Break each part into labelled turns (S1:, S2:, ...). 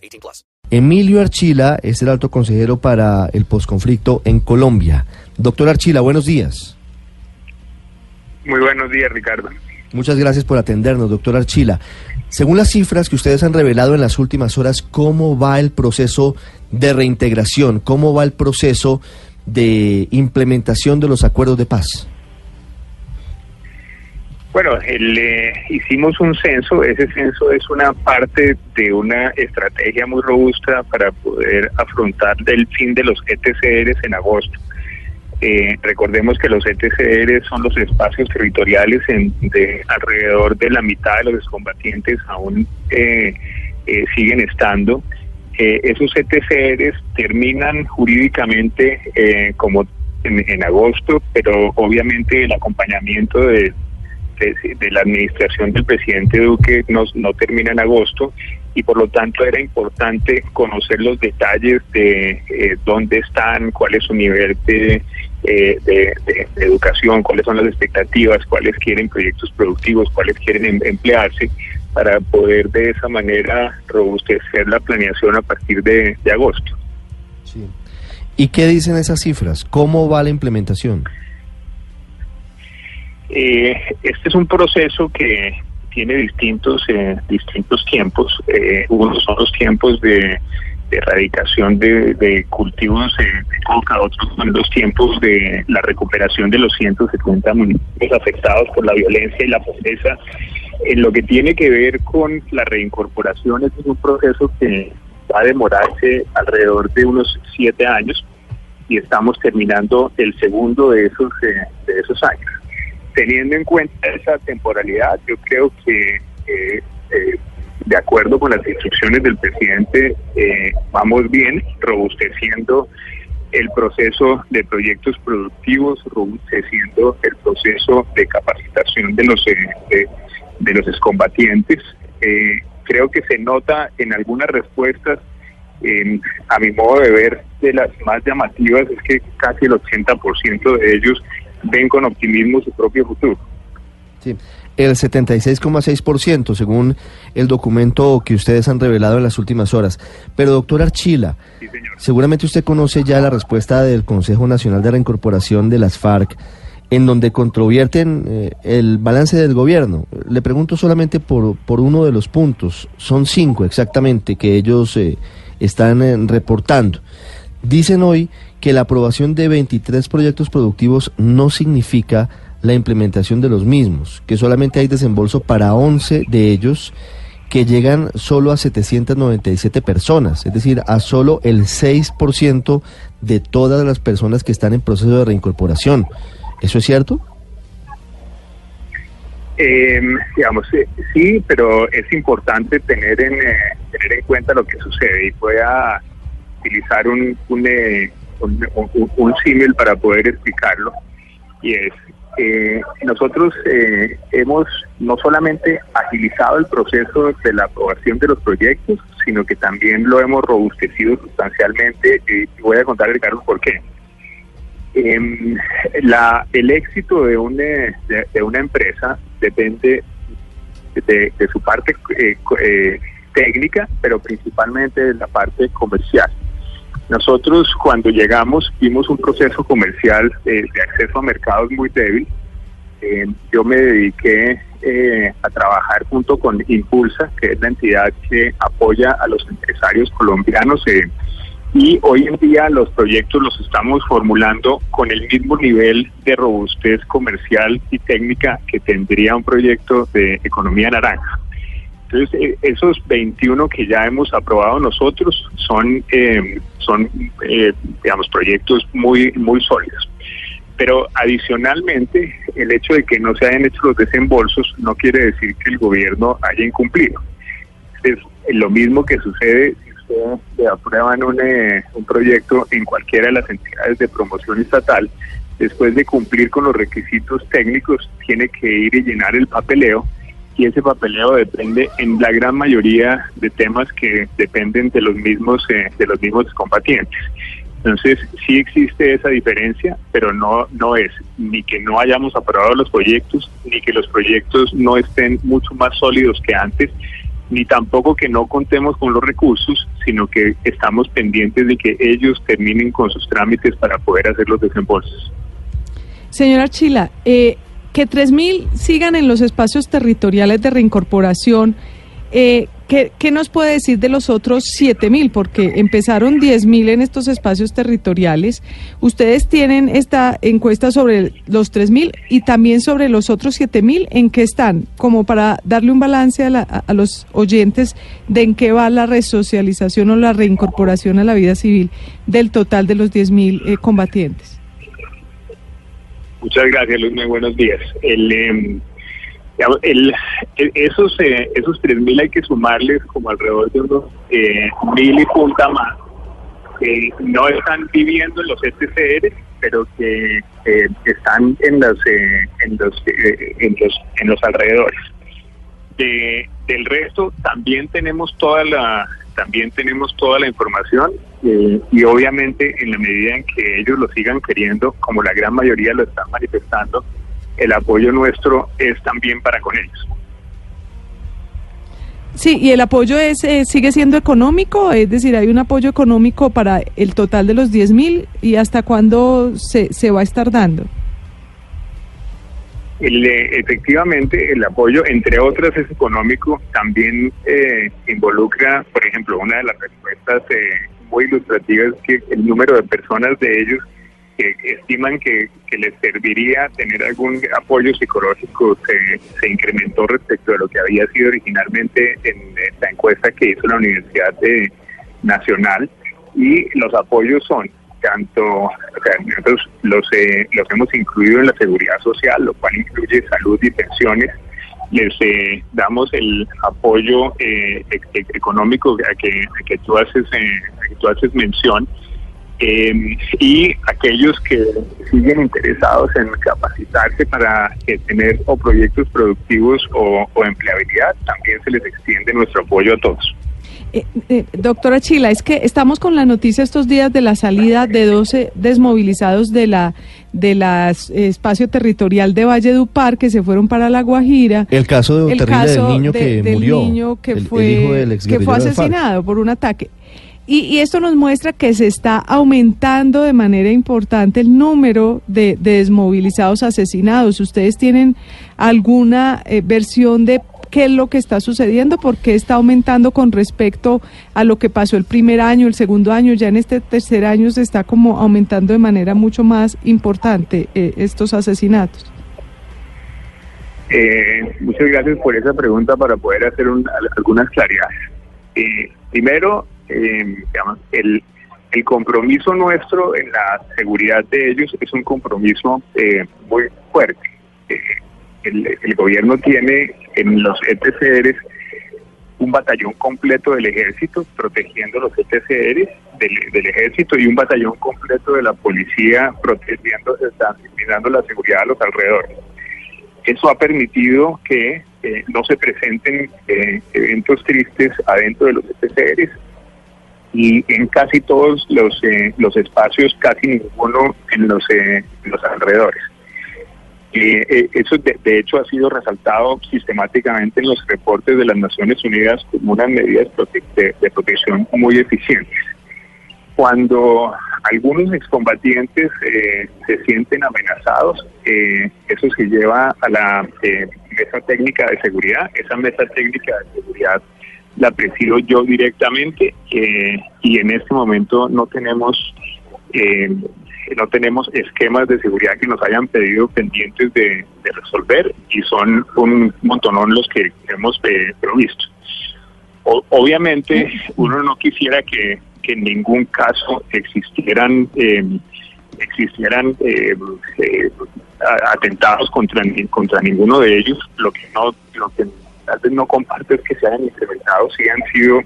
S1: 18 plus. Emilio Archila es el alto consejero para el posconflicto en Colombia. Doctor Archila, buenos días.
S2: Muy buenos días, Ricardo.
S1: Muchas gracias por atendernos, doctor Archila. Según las cifras que ustedes han revelado en las últimas horas, ¿cómo va el proceso de reintegración? ¿Cómo va el proceso de implementación de los acuerdos de paz?
S2: Bueno, eh, hicimos un censo, ese censo es una parte de una estrategia muy robusta para poder afrontar el fin de los ETCRs en agosto. Eh, recordemos que los ETCR son los espacios territoriales en, de alrededor de la mitad de los combatientes aún eh, siguen estando esos ETCRs terminan jurídicamente eh, como en, agosto, pero obviamente el acompañamiento de, de, la administración del presidente Duque no, no termina en agosto y por lo tanto era importante conocer los detalles de eh, dónde están, cuál es su nivel de, eh, de, educación, cuáles son las expectativas, cuáles quieren proyectos productivos, cuáles quieren em, emplearse para poder de esa manera robustecer la planeación a partir de, agosto.
S1: ¿Y qué dicen esas cifras? ¿Cómo va la implementación?
S2: Eh, este es un proceso que tiene distintos eh, distintos tiempos. Eh, unos son los tiempos de, erradicación de, cultivos de coca, otros son los tiempos de la recuperación de los 170 municipios afectados por la violencia y la pobreza en lo que tiene que ver con la reincorporación, este es un proceso que va a demorarse alrededor de unos siete años y estamos terminando el segundo de esos, eh, de esos años. Teniendo en cuenta esa temporalidad, yo creo que eh, eh, de acuerdo con las instrucciones del presidente, vamos bien robusteciendo el proceso de proyectos productivos, robusteciendo el proceso de capacitación de los de, de los excombatientes. Eh, creo que se nota en algunas respuestas, a mi modo de ver, de las más llamativas, es que casi el 80% de ellos ven con optimismo su propio futuro.
S1: Sí, el 76,6% según el documento que ustedes han revelado en las últimas horas. Pero doctor Archila, seguramente usted conoce ya la respuesta del Consejo Nacional de Reincorporación de las FARC en donde controvierten eh, el balance del gobierno. Le pregunto solamente por, por uno de los puntos, son cinco exactamente que ellos eh, están eh, reportando. Dicen hoy que la aprobación de 23 proyectos productivos no significa la implementación de los mismos, que solamente hay desembolso para 11 de ellos que llegan solo a 797 personas, es decir, a solo el 6% de todas las personas que están en proceso de reincorporación. ¿Eso es cierto?
S2: Eh, digamos, sí, pero es importante tener en, eh, tener en cuenta lo que sucede y voy a utilizar un, un, eh, un, símil para poder explicarlo. Y es, eh, nosotros eh, hemos no solamente agilizado el proceso de la aprobación de los proyectos, sino que también lo hemos robustecido sustancialmente y voy a contar, Ricardo, por qué. Eh, la, el éxito de una, de, una empresa depende de, su parte eh, eh, técnica, pero principalmente de la parte comercial. Nosotros cuando llegamos vimos un proceso comercial de acceso a mercados muy débil. Em, yo me dediqué eh, a trabajar junto con Impulsa, que es la entidad que apoya a los empresarios colombianos y hoy en día los proyectos los estamos formulando con el mismo nivel de robustez comercial y técnica que tendría un proyecto de economía naranja. Entonces, eh, esos 21 que ya hemos aprobado nosotros son, eh, son eh, digamos, proyectos muy, muy sólidos. Pero adicionalmente, el hecho de que no se hayan hecho los desembolsos no quiere decir que el gobierno haya incumplido. Es lo mismo que sucede usted aprueban un, eh, un proyecto en cualquiera de las entidades de promoción estatal, después de cumplir con los requisitos técnicos, tiene que ir y llenar el papeleo y ese papeleo depende en la gran mayoría de temas que dependen de los mismos eh, de los mismos combatientes. Entonces, sí existe esa diferencia, pero no, no es ni que no hayamos aprobado los proyectos, ni que los proyectos no estén mucho más sólidos que antes, ni tampoco que no contemos con los recursos, sino que estamos pendientes de que ellos terminen con sus trámites para poder hacer los desembolsos.
S3: Señora Chila, eh, que 3.000 sigan en los espacios territoriales de reincorporación, eh, ¿qué, nos puede decir de los otros 7.000? Porque empezaron 10.000 en estos espacios territoriales. Ustedes tienen esta encuesta sobre los 3.000 y también sobre los otros 7.000. ¿En qué están? Como para darle un balance a, los oyentes de en qué va la resocialización o la reincorporación a la vida civil del total de los 10.000 eh, combatientes.
S2: Muchas gracias, Luz. Muy buenos días. El, em, el, esos eh, esos 3.000 hay que sumarles como alrededor de unos eh, mil y punta más que no están viviendo en los SCR, pero que eh, están en los, eh, en, los, en los en los alrededores. De, del resto también tenemos toda la también tenemos toda la información y obviamente en la medida en que ellos lo sigan queriendo, como la gran mayoría lo están manifestando, el apoyo nuestro es también para con ellos.
S3: Sí, y el apoyo es eh, sigue siendo económico, es decir, hay un apoyo económico para el total de los 10 mil y hasta cuándo se, se va a estar dando.
S2: El, eh, efectivamente, el apoyo, entre otras, es económico, también eh, involucra, por ejemplo, una de las respuestas muy ilustrativas es que el número de personas de ellos que estiman que, les serviría tener algún apoyo psicológico se, incrementó respecto de lo que había sido originalmente en esta encuesta que hizo la Universidad Nacional. Y los apoyos son tanto, o sea, nosotros los, eh, los hemos incluido en la seguridad social, lo cual incluye salud y pensiones, les eh, damos el apoyo eh, económico a que, que tú haces a que tú haces mención eh, y aquellos que siguen interesados en capacitarse para eh, tener o proyectos productivos o, empleabilidad, también se les extiende nuestro apoyo a todos.
S3: Eh, doctora Chila, es que estamos con la noticia estos días de la salida de 12 desmovilizados de la de la espacio territorial de Valle Dupar que se fueron para La Guajira.
S1: El caso del niño que murió,
S3: niño que fue que fue asesinado por un ataque. Y, esto nos muestra que se está aumentando de manera importante el número de, desmovilizados asesinados. ¿Ustedes tienen alguna eh, versión de qué es lo que está sucediendo? ¿Por qué está aumentando con respecto a lo que pasó el primer año, el segundo año? Ya en este tercer año se está como aumentando de manera mucho más importante eh, estos asesinatos.
S2: Eh, muchas gracias por esa pregunta para poder hacer algunas claridades. primero, eh, el, compromiso nuestro en la seguridad de ellos es un compromiso eh, muy fuerte. Eh, el, gobierno tiene en los ETCRs un batallón completo del ejército protegiendo los ETCRs del, ejército y un batallón completo de la policía protegiendo, dando la seguridad a los alrededores. Eso ha permitido que eh, no se presenten eventos tristes adentro de los ETCRs y en casi todos los, eh, los espacios, casi ninguno en los, eh, los alrededores. Eh, eso de, hecho ha sido resaltado sistemáticamente en los reportes de las Naciones Unidas como unas medidas de, de protección muy eficientes. Cuando algunos excombatientes se sienten amenazados, eso se lleva a la mesa técnica de seguridad. Esa mesa técnica de seguridad la presido yo directamente y en este momento no tenemos eh, no tenemos esquemas de seguridad que nos hayan pedido pendientes de, resolver y son un montonón los que hemos eh, provisto. obviamente uno no quisiera que, en ningún caso existieran eh, existieran eh, atentados contra contra ninguno de ellos lo que no lo que tal vez no comparto es que se hayan incrementado, sí han sido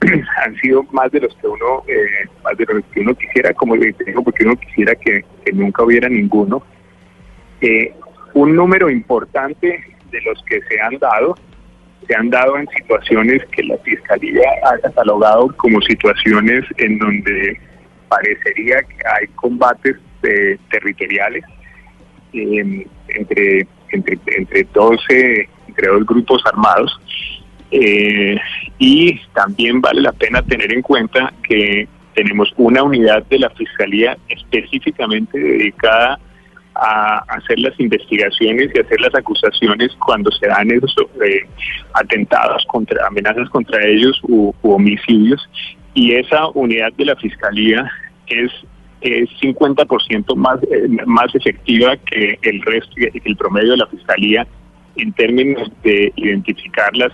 S2: han sido más de los que uno eh, más de los que uno quisiera como le digo porque uno quisiera que, nunca hubiera ninguno. Eh, un número importante de los que se han dado se han dado en situaciones que la fiscalía ha catalogado como situaciones en donde parecería que hay combates eh, territoriales entre entre entre 12 entre dos grupos armados eh, y también vale la pena tener en cuenta que tenemos una unidad de la Fiscalía específicamente dedicada a hacer las investigaciones y hacer las acusaciones cuando se dan esos eh, atentados contra amenazas contra ellos u, homicidios. Y esa unidad de la fiscalía es es 50% más eh, más efectiva que el resto el promedio de la fiscalía en términos de identificar las,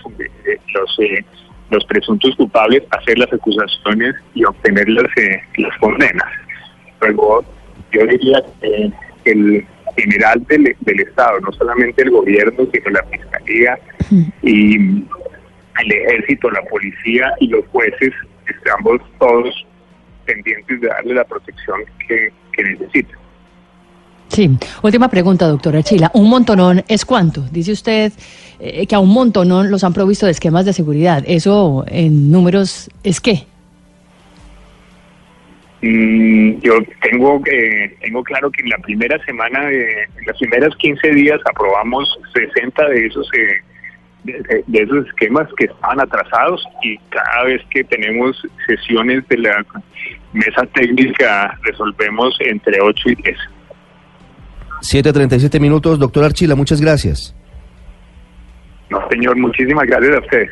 S2: los, eh, los presuntos culpables, hacer las acusaciones y obtener las, eh, las condenas. Luego, yo diría que el general del, del Estado, no solamente el gobierno, sino la Fiscalía y el Ejército, la Policía y los jueces, estamos todos pendientes de darle la protección que, que necesitan.
S4: Sí, última pregunta, doctora Chila. ¿Un montonón es cuánto? Dice usted eh, que a un montonón los han provisto de esquemas de seguridad. ¿Eso en números es qué?
S2: Mm, yo tengo eh, tengo claro que en la primera semana, de, en las primeras 15 días aprobamos 60 de esos eh, de, esos esquemas que estaban atrasados y cada vez que tenemos sesiones de la mesa técnica resolvemos entre 8 y 10.
S1: 7.37 minutos. Doctor Archila, muchas gracias.
S2: No, señor, muchísimas gracias a ustedes.